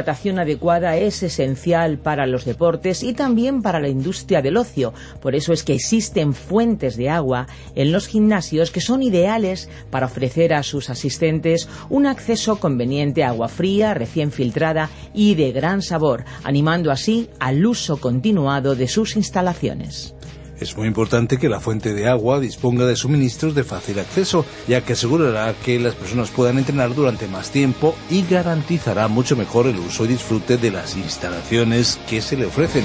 Hidratación adecuada es esencial para los deportes y también para la industria del ocio. Por eso es que existen fuentes de agua en los gimnasios que son ideales para ofrecer a sus asistentes un acceso conveniente a agua fría, recién filtrada y de gran sabor, animando así al uso continuado de sus instalaciones. Es muy importante que la fuente de agua disponga de suministros de fácil acceso, ya que asegurará que las personas puedan entrenar durante más tiempo y garantizará mucho mejor el uso y disfrute de las instalaciones que se le ofrecen.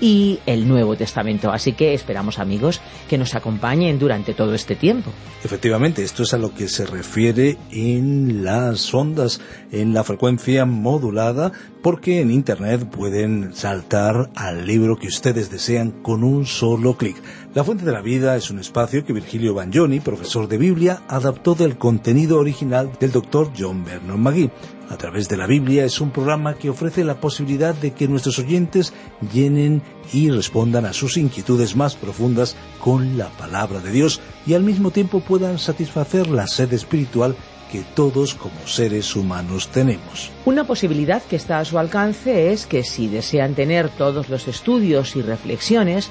y el Nuevo Testamento. Así que esperamos amigos que nos acompañen durante todo este tiempo. Efectivamente, esto es a lo que se refiere en las ondas, en la frecuencia modulada, porque en Internet pueden saltar al libro que ustedes desean con un solo clic. La Fuente de la Vida es un espacio que Virgilio Bagnoni, profesor de Biblia, adaptó del contenido original del doctor John Vernon McGee. A través de la Biblia es un programa que ofrece la posibilidad de que nuestros oyentes llenen y respondan a sus inquietudes más profundas con la palabra de Dios y al mismo tiempo puedan satisfacer la sed espiritual que todos como seres humanos tenemos. Una posibilidad que está a su alcance es que si desean tener todos los estudios y reflexiones,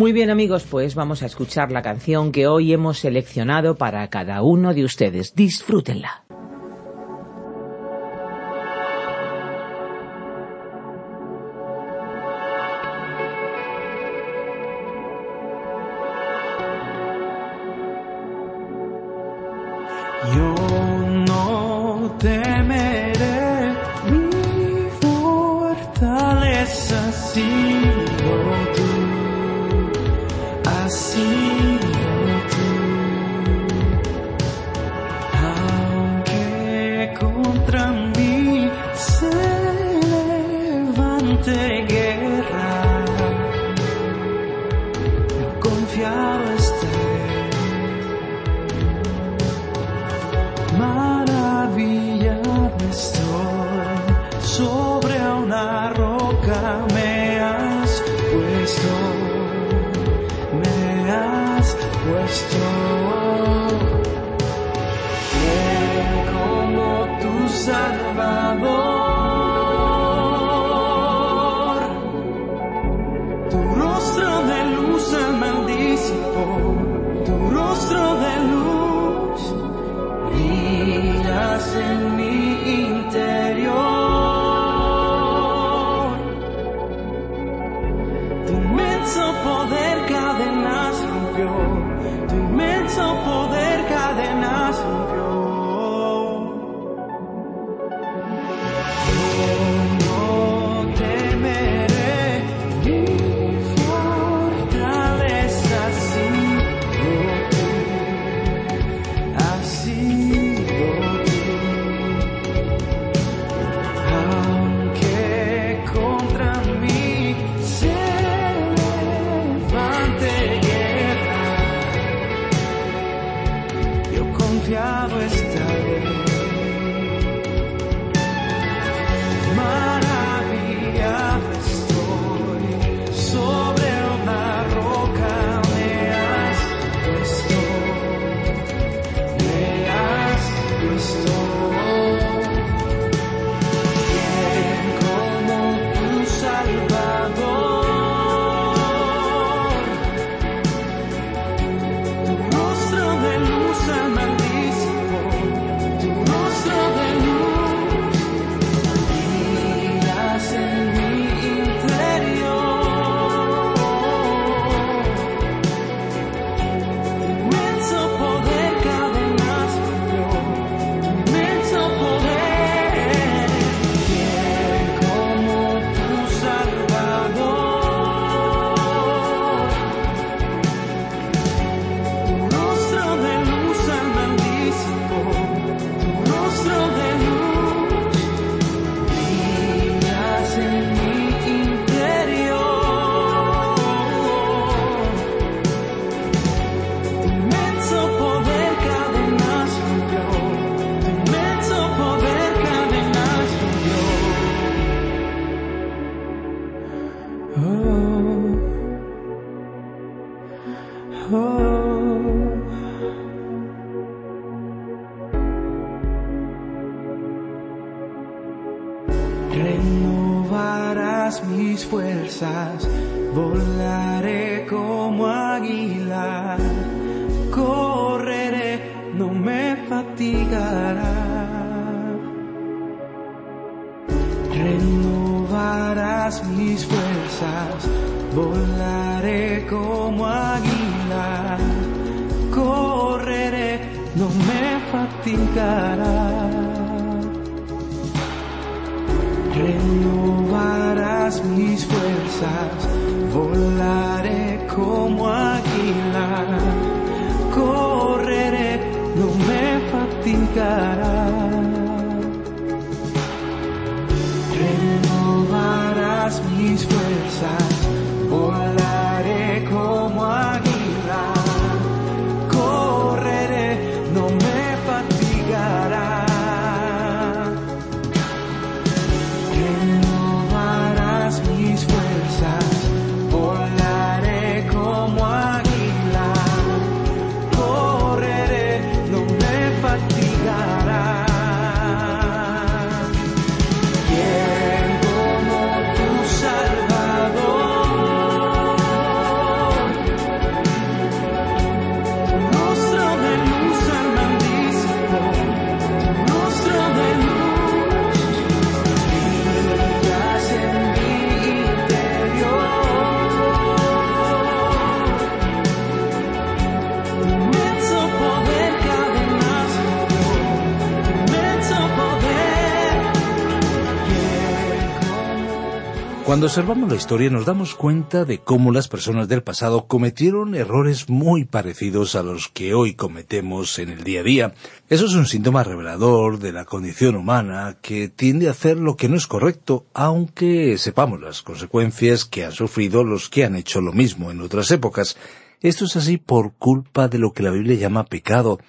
Muy bien amigos, pues vamos a escuchar la canción que hoy hemos seleccionado para cada uno de ustedes. Disfrútenla. temeré mi fortaleza. tu rostro de luz, brillas en mi interior. no me fatigará. Renovarás mis fuerzas, volaré como águila. Cuando observamos la historia nos damos cuenta de cómo las personas del pasado cometieron errores muy parecidos a los que hoy cometemos en el día a día. Eso es un síntoma revelador de la condición humana que tiende a hacer lo que no es correcto, aunque sepamos las consecuencias que han sufrido los que han hecho lo mismo en otras épocas. Esto es así por culpa de lo que la Biblia llama pecado,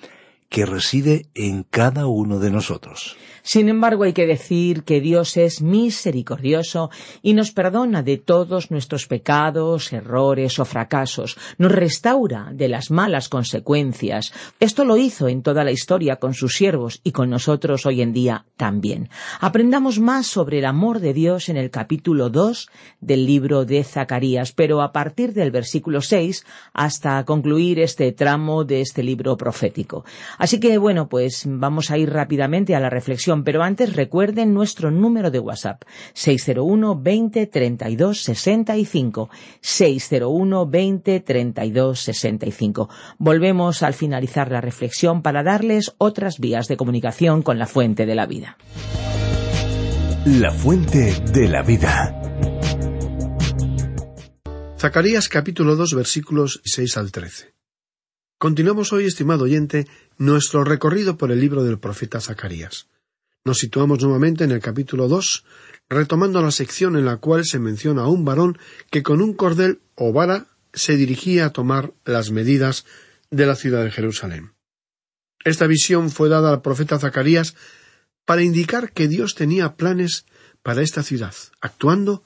que reside en cada uno de nosotros. Sin embargo, hay que decir que Dios es misericordioso y nos perdona de todos nuestros pecados, errores o fracasos, nos restaura de las malas consecuencias. Esto lo hizo en toda la historia con sus siervos y con nosotros hoy en día también. Aprendamos más sobre el amor de Dios en el capítulo 2 del libro de Zacarías, pero a partir del versículo 6 hasta concluir este tramo de este libro profético. Así que bueno, pues vamos a ir rápidamente a la reflexión pero antes recuerden nuestro número de WhatsApp 601 20 32 65 601 20 32 65. Volvemos al finalizar la reflexión para darles otras vías de comunicación con la fuente de la vida. La fuente de la vida. Zacarías capítulo 2 versículos 6 al 13. Continuamos hoy, estimado oyente, nuestro recorrido por el libro del profeta Zacarías. Nos situamos nuevamente en el capítulo dos, retomando la sección en la cual se menciona a un varón que con un cordel o vara se dirigía a tomar las medidas de la ciudad de Jerusalén. Esta visión fue dada al profeta Zacarías para indicar que Dios tenía planes para esta ciudad, actuando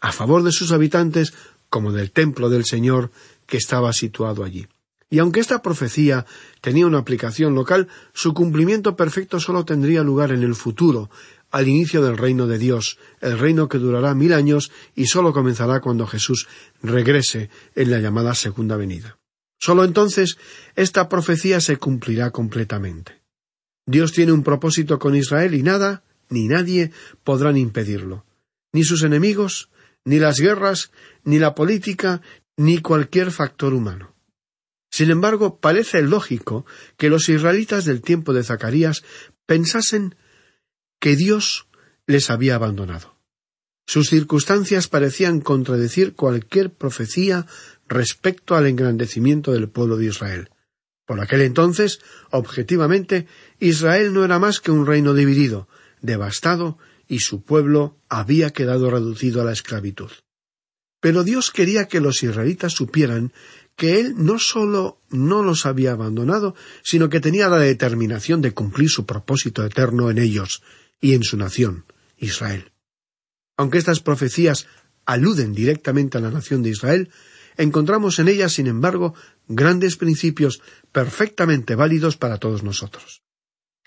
a favor de sus habitantes como del templo del Señor que estaba situado allí. Y aunque esta profecía tenía una aplicación local, su cumplimiento perfecto solo tendría lugar en el futuro, al inicio del reino de Dios, el reino que durará mil años y solo comenzará cuando Jesús regrese en la llamada segunda venida. Solo entonces esta profecía se cumplirá completamente. Dios tiene un propósito con Israel y nada, ni nadie podrán impedirlo. Ni sus enemigos, ni las guerras, ni la política, ni cualquier factor humano. Sin embargo, parece lógico que los israelitas del tiempo de Zacarías pensasen que Dios les había abandonado. Sus circunstancias parecían contradecir cualquier profecía respecto al engrandecimiento del pueblo de Israel. Por aquel entonces, objetivamente, Israel no era más que un reino dividido, devastado, y su pueblo había quedado reducido a la esclavitud. Pero Dios quería que los israelitas supieran que él no sólo no los había abandonado, sino que tenía la determinación de cumplir su propósito eterno en ellos y en su nación, Israel. Aunque estas profecías aluden directamente a la nación de Israel, encontramos en ellas, sin embargo, grandes principios perfectamente válidos para todos nosotros.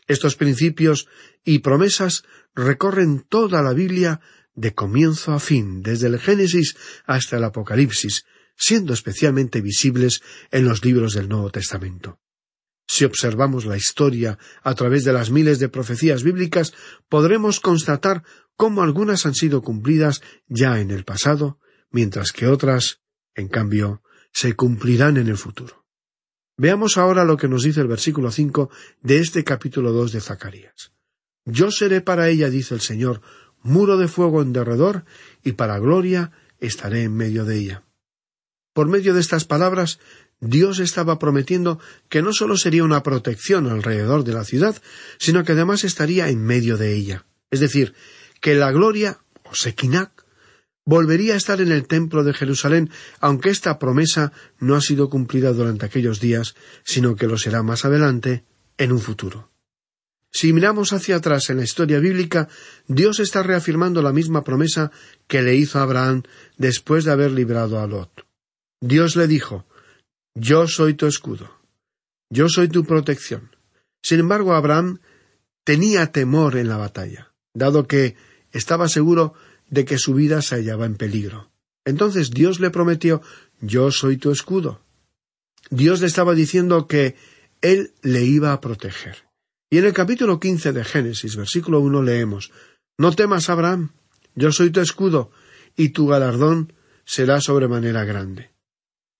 Estos principios y promesas recorren toda la Biblia de comienzo a fin, desde el Génesis hasta el Apocalipsis, siendo especialmente visibles en los libros del Nuevo Testamento. Si observamos la historia a través de las miles de profecías bíblicas, podremos constatar cómo algunas han sido cumplidas ya en el pasado, mientras que otras, en cambio, se cumplirán en el futuro. Veamos ahora lo que nos dice el versículo cinco de este capítulo dos de Zacarías. Yo seré para ella, dice el Señor, muro de fuego en derredor, y para gloria estaré en medio de ella. Por medio de estas palabras, Dios estaba prometiendo que no sólo sería una protección alrededor de la ciudad, sino que además estaría en medio de ella. Es decir, que la gloria, o Sekinak, volvería a estar en el templo de Jerusalén, aunque esta promesa no ha sido cumplida durante aquellos días, sino que lo será más adelante, en un futuro. Si miramos hacia atrás en la historia bíblica, Dios está reafirmando la misma promesa que le hizo a Abraham después de haber librado a Lot. Dios le dijo, Yo soy tu escudo, yo soy tu protección. Sin embargo, Abraham tenía temor en la batalla, dado que estaba seguro de que su vida se hallaba en peligro. Entonces Dios le prometió, Yo soy tu escudo. Dios le estaba diciendo que Él le iba a proteger. Y en el capítulo quince de Génesis, versículo uno, leemos No temas, Abraham, yo soy tu escudo, y tu galardón será sobremanera grande.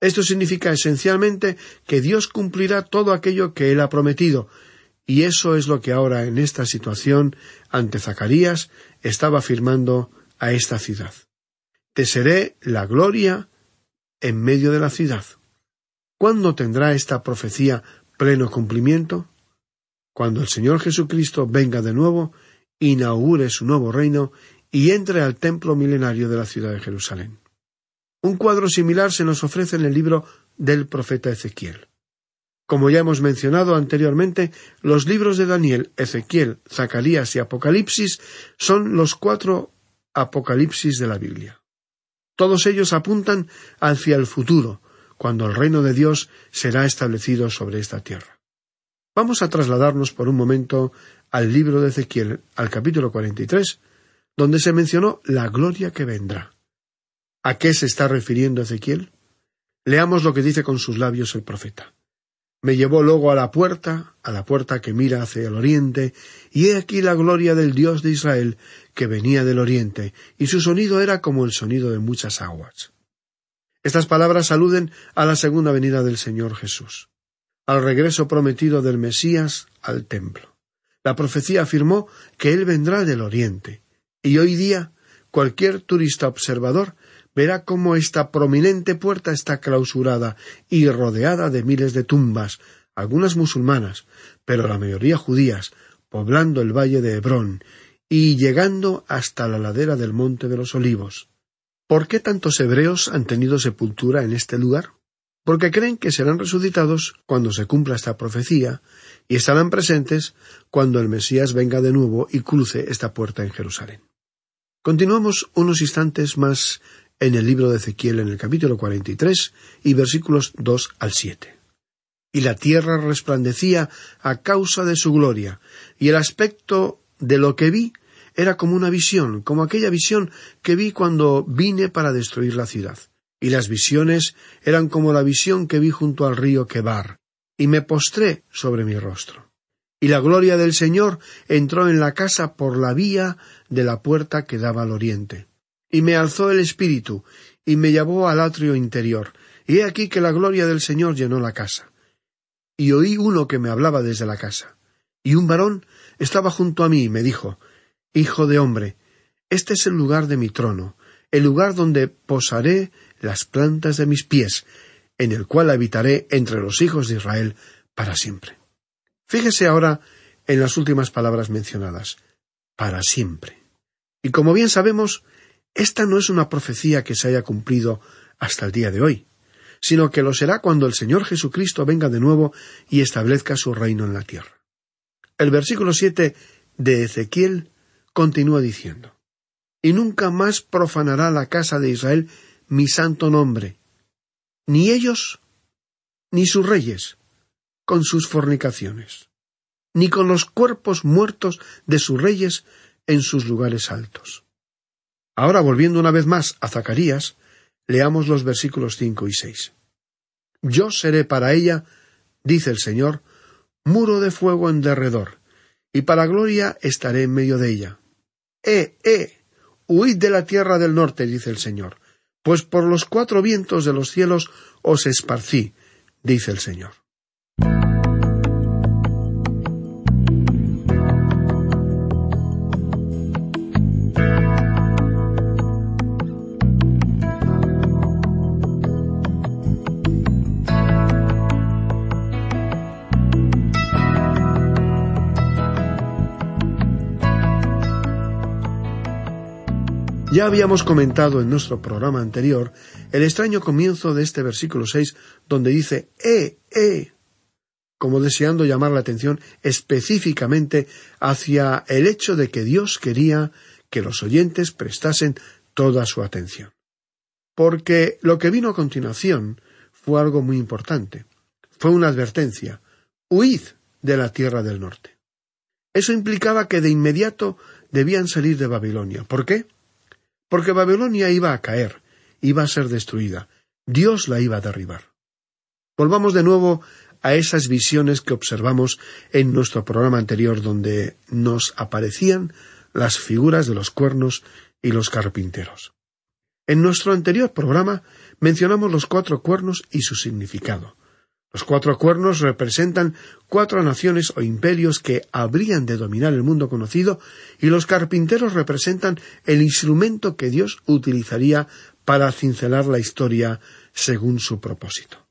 Esto significa esencialmente que Dios cumplirá todo aquello que Él ha prometido, y eso es lo que ahora en esta situación ante Zacarías estaba afirmando a esta ciudad. Te seré la gloria en medio de la ciudad. ¿Cuándo tendrá esta profecía pleno cumplimiento? Cuando el Señor Jesucristo venga de nuevo, inaugure su nuevo reino y entre al templo milenario de la ciudad de Jerusalén. Un cuadro similar se nos ofrece en el libro del profeta Ezequiel. Como ya hemos mencionado anteriormente, los libros de Daniel, Ezequiel, Zacarías y Apocalipsis son los cuatro Apocalipsis de la Biblia. Todos ellos apuntan hacia el futuro, cuando el reino de Dios será establecido sobre esta tierra. Vamos a trasladarnos por un momento al libro de Ezequiel, al capítulo 43, donde se mencionó la gloria que vendrá. ¿A qué se está refiriendo Ezequiel? Leamos lo que dice con sus labios el profeta. Me llevó luego a la puerta, a la puerta que mira hacia el oriente, y he aquí la gloria del Dios de Israel, que venía del oriente, y su sonido era como el sonido de muchas aguas. Estas palabras aluden a la segunda venida del Señor Jesús, al regreso prometido del Mesías al templo. La profecía afirmó que Él vendrá del oriente, y hoy día cualquier turista observador verá cómo esta prominente puerta está clausurada y rodeada de miles de tumbas, algunas musulmanas, pero la mayoría judías, poblando el valle de Hebrón y llegando hasta la ladera del monte de los olivos. ¿Por qué tantos hebreos han tenido sepultura en este lugar? Porque creen que serán resucitados cuando se cumpla esta profecía y estarán presentes cuando el Mesías venga de nuevo y cruce esta puerta en Jerusalén. Continuamos unos instantes más en el libro de Ezequiel en el capítulo 43 y versículos 2 al 7. Y la tierra resplandecía a causa de su gloria, y el aspecto de lo que vi era como una visión, como aquella visión que vi cuando vine para destruir la ciudad. Y las visiones eran como la visión que vi junto al río Quebar, y me postré sobre mi rostro. Y la gloria del Señor entró en la casa por la vía de la puerta que daba al oriente y me alzó el espíritu, y me llevó al atrio interior, y he aquí que la gloria del Señor llenó la casa. Y oí uno que me hablaba desde la casa. Y un varón estaba junto a mí y me dijo Hijo de hombre, este es el lugar de mi trono, el lugar donde posaré las plantas de mis pies, en el cual habitaré entre los hijos de Israel para siempre. Fíjese ahora en las últimas palabras mencionadas, para siempre. Y como bien sabemos, esta no es una profecía que se haya cumplido hasta el día de hoy, sino que lo será cuando el Señor Jesucristo venga de nuevo y establezca su reino en la tierra. El versículo siete de Ezequiel continúa diciendo Y nunca más profanará la casa de Israel mi santo nombre, ni ellos, ni sus reyes, con sus fornicaciones, ni con los cuerpos muertos de sus reyes en sus lugares altos. Ahora, volviendo una vez más a Zacarías, leamos los versículos cinco y seis. Yo seré para ella, dice el Señor, muro de fuego en derredor, y para gloria estaré en medio de ella. Eh, eh, huid de la tierra del norte, dice el Señor, pues por los cuatro vientos de los cielos os esparcí, dice el Señor. Ya habíamos comentado en nuestro programa anterior el extraño comienzo de este versículo seis, donde dice ¡Eh, eh! como deseando llamar la atención específicamente hacia el hecho de que Dios quería que los oyentes prestasen toda su atención. Porque lo que vino a continuación fue algo muy importante. Fue una advertencia. Huid de la tierra del norte. Eso implicaba que de inmediato debían salir de Babilonia. ¿Por qué? Porque Babilonia iba a caer, iba a ser destruida, Dios la iba a derribar. Volvamos de nuevo a esas visiones que observamos en nuestro programa anterior donde nos aparecían las figuras de los cuernos y los carpinteros. En nuestro anterior programa mencionamos los cuatro cuernos y su significado. Los cuatro cuernos representan cuatro naciones o imperios que habrían de dominar el mundo conocido y los carpinteros representan el instrumento que Dios utilizaría para cincelar la historia según su propósito.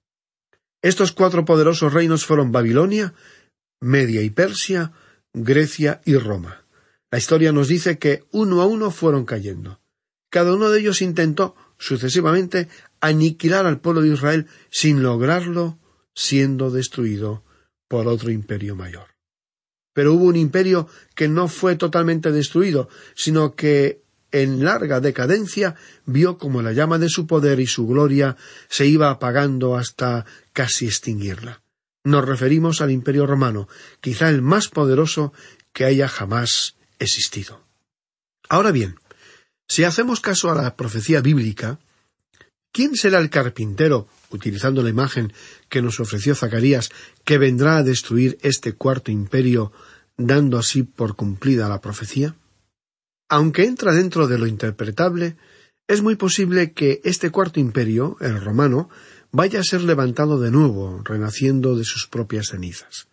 Estos cuatro poderosos reinos fueron Babilonia, Media y Persia, Grecia y Roma. La historia nos dice que uno a uno fueron cayendo. Cada uno de ellos intentó sucesivamente aniquilar al pueblo de Israel sin lograrlo siendo destruido por otro imperio mayor. Pero hubo un imperio que no fue totalmente destruido, sino que en larga decadencia vio como la llama de su poder y su gloria se iba apagando hasta casi extinguirla. Nos referimos al imperio romano, quizá el más poderoso que haya jamás existido. Ahora bien, si hacemos caso a la profecía bíblica, ¿quién será el carpintero, utilizando la imagen que nos ofreció Zacarías, que vendrá a destruir este cuarto imperio, dando así por cumplida la profecía? Aunque entra dentro de lo interpretable, es muy posible que este cuarto imperio, el romano, vaya a ser levantado de nuevo, renaciendo de sus propias cenizas.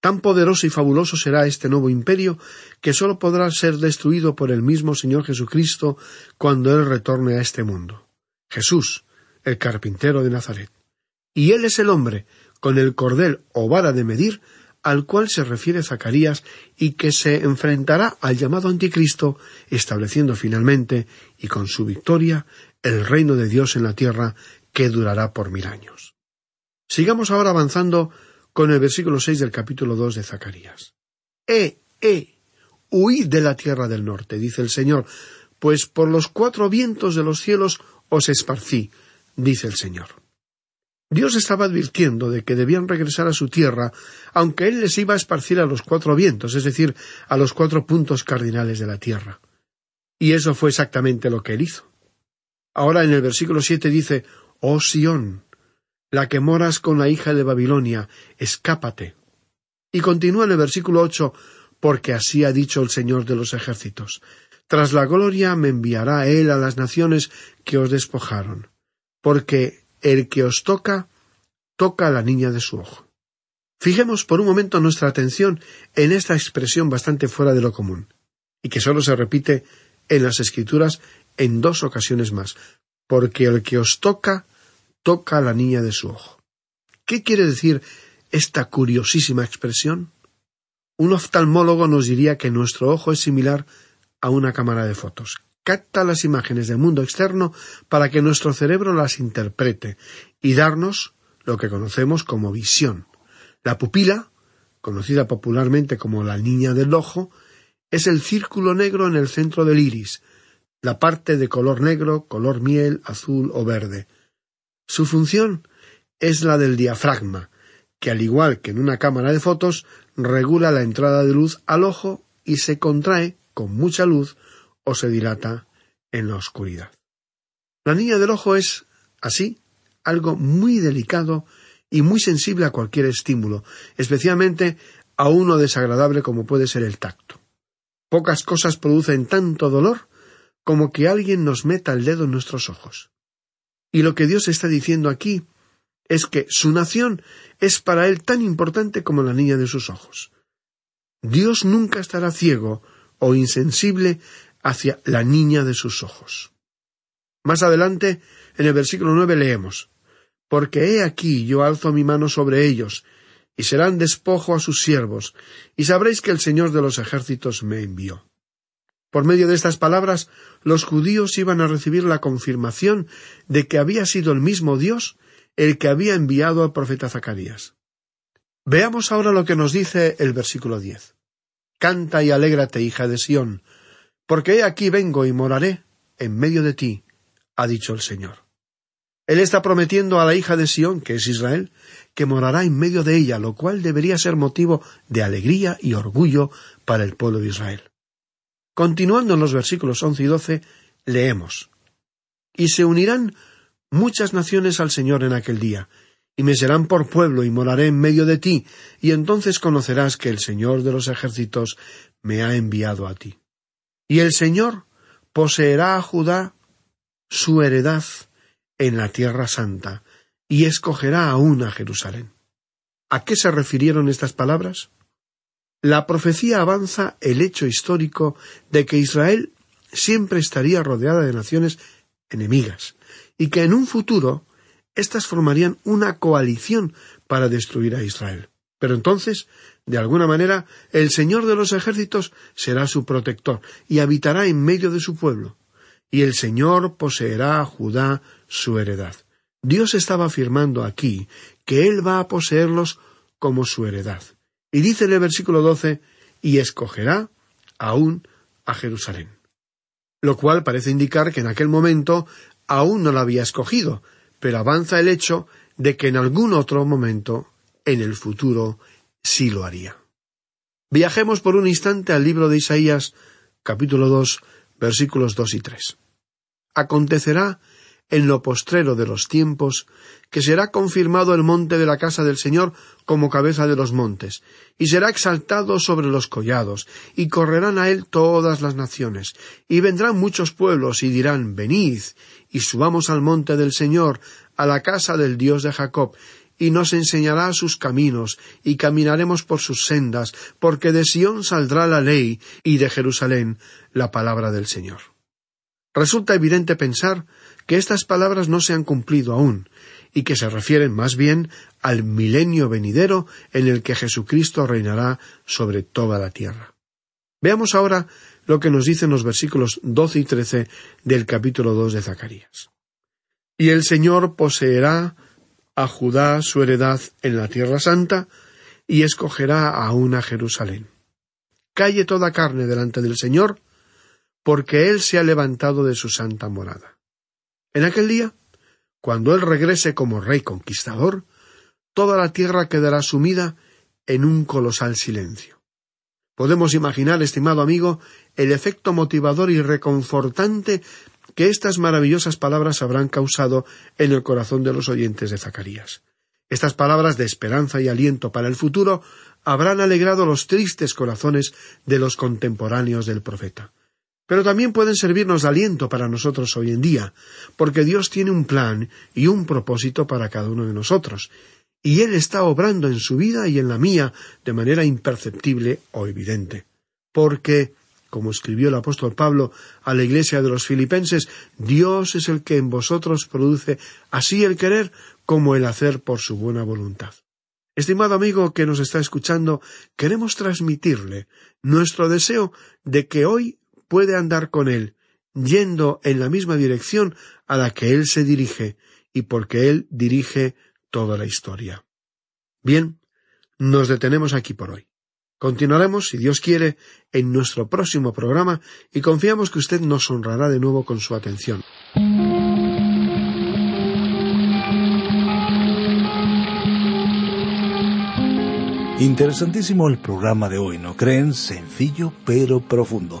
Tan poderoso y fabuloso será este nuevo imperio que sólo podrá ser destruido por el mismo Señor Jesucristo cuando Él retorne a este mundo. Jesús, el carpintero de Nazaret. Y Él es el hombre, con el cordel o vara de medir, al cual se refiere Zacarías y que se enfrentará al llamado anticristo, estableciendo finalmente, y con su victoria, el reino de Dios en la tierra que durará por mil años. Sigamos ahora avanzando con el versículo seis del capítulo dos de Zacarías. Eh, eh, huid de la tierra del norte, dice el Señor, pues por los cuatro vientos de los cielos os esparcí, dice el Señor. Dios estaba advirtiendo de que debían regresar a su tierra, aunque Él les iba a esparcir a los cuatro vientos, es decir, a los cuatro puntos cardinales de la tierra. Y eso fue exactamente lo que Él hizo. Ahora en el versículo siete dice Oh Sión, la que moras con la hija de Babilonia, escápate. Y continúa en el versículo ocho porque así ha dicho el Señor de los ejércitos. Tras la gloria me enviará Él a las naciones que os despojaron, porque el que os toca, toca a la niña de su ojo. Fijemos por un momento nuestra atención en esta expresión bastante fuera de lo común, y que sólo se repite en las Escrituras en dos ocasiones más, porque el que os toca, toca a la niña de su ojo. ¿Qué quiere decir esta curiosísima expresión? Un oftalmólogo nos diría que nuestro ojo es similar a una cámara de fotos, capta las imágenes del mundo externo para que nuestro cerebro las interprete y darnos lo que conocemos como visión. La pupila, conocida popularmente como la niña del ojo, es el círculo negro en el centro del iris, la parte de color negro, color miel, azul o verde. Su función es la del diafragma, que al igual que en una cámara de fotos, regula la entrada de luz al ojo y se contrae con mucha luz o se dilata en la oscuridad. La niña del ojo es, así, algo muy delicado y muy sensible a cualquier estímulo, especialmente a uno desagradable como puede ser el tacto. Pocas cosas producen tanto dolor como que alguien nos meta el dedo en nuestros ojos. Y lo que Dios está diciendo aquí es que su nación es para él tan importante como la niña de sus ojos. Dios nunca estará ciego o insensible hacia la niña de sus ojos. Más adelante, en el versículo nueve leemos Porque he aquí yo alzo mi mano sobre ellos, y serán despojo a sus siervos, y sabréis que el Señor de los ejércitos me envió. Por medio de estas palabras, los judíos iban a recibir la confirmación de que había sido el mismo Dios el que había enviado al profeta Zacarías. Veamos ahora lo que nos dice el versículo diez. Canta y alégrate, hija de Sión, porque he aquí vengo y moraré en medio de ti, ha dicho el Señor. Él está prometiendo a la hija de Sión, que es Israel, que morará en medio de ella, lo cual debería ser motivo de alegría y orgullo para el pueblo de Israel. Continuando en los versículos once y doce, leemos Y se unirán muchas naciones al Señor en aquel día, y me serán por pueblo y moraré en medio de ti, y entonces conocerás que el Señor de los ejércitos me ha enviado a ti. Y el Señor poseerá a Judá su heredad en la tierra santa, y escogerá aún a Jerusalén. ¿A qué se refirieron estas palabras? La profecía avanza el hecho histórico de que Israel siempre estaría rodeada de naciones enemigas, y que en un futuro éstas formarían una coalición para destruir a Israel. Pero entonces de alguna manera, el Señor de los ejércitos será su protector y habitará en medio de su pueblo, y el Señor poseerá a Judá su heredad. Dios estaba afirmando aquí que Él va a poseerlos como su heredad. Y dice en el versículo doce y escogerá aún a Jerusalén. Lo cual parece indicar que en aquel momento aún no la había escogido, pero avanza el hecho de que en algún otro momento, en el futuro, sí lo haría. Viajemos por un instante al libro de Isaías, capítulo dos, versículos dos y tres. Acontecerá en lo postrero de los tiempos, que será confirmado el monte de la casa del Señor como cabeza de los montes, y será exaltado sobre los collados, y correrán a él todas las naciones, y vendrán muchos pueblos, y dirán Venid, y subamos al monte del Señor, a la casa del Dios de Jacob, y nos enseñará sus caminos, y caminaremos por sus sendas, porque de Sión saldrá la ley, y de Jerusalén la palabra del Señor. Resulta evidente pensar que estas palabras no se han cumplido aún, y que se refieren más bien al milenio venidero en el que Jesucristo reinará sobre toda la tierra. Veamos ahora lo que nos dicen los versículos doce y trece del capítulo dos de Zacarías. Y el Señor poseerá a Judá su heredad en la tierra santa, y escogerá a una Jerusalén. Calle toda carne delante del Señor, porque Él se ha levantado de su santa morada. En aquel día, cuando Él regrese como rey conquistador, toda la tierra quedará sumida en un colosal silencio. Podemos imaginar, estimado amigo, el efecto motivador y reconfortante que estas maravillosas palabras habrán causado en el corazón de los oyentes de Zacarías. Estas palabras de esperanza y aliento para el futuro habrán alegrado los tristes corazones de los contemporáneos del profeta pero también pueden servirnos de aliento para nosotros hoy en día, porque Dios tiene un plan y un propósito para cada uno de nosotros, y Él está obrando en su vida y en la mía de manera imperceptible o evidente. Porque, como escribió el apóstol Pablo a la iglesia de los filipenses, Dios es el que en vosotros produce así el querer como el hacer por su buena voluntad. Estimado amigo que nos está escuchando, queremos transmitirle nuestro deseo de que hoy puede andar con Él, yendo en la misma dirección a la que Él se dirige, y porque Él dirige toda la historia. Bien, nos detenemos aquí por hoy. Continuaremos, si Dios quiere, en nuestro próximo programa y confiamos que usted nos honrará de nuevo con su atención. Interesantísimo el programa de hoy, ¿no creen? Sencillo pero profundo.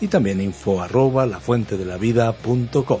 y también info arroba lafuentedelavida.com.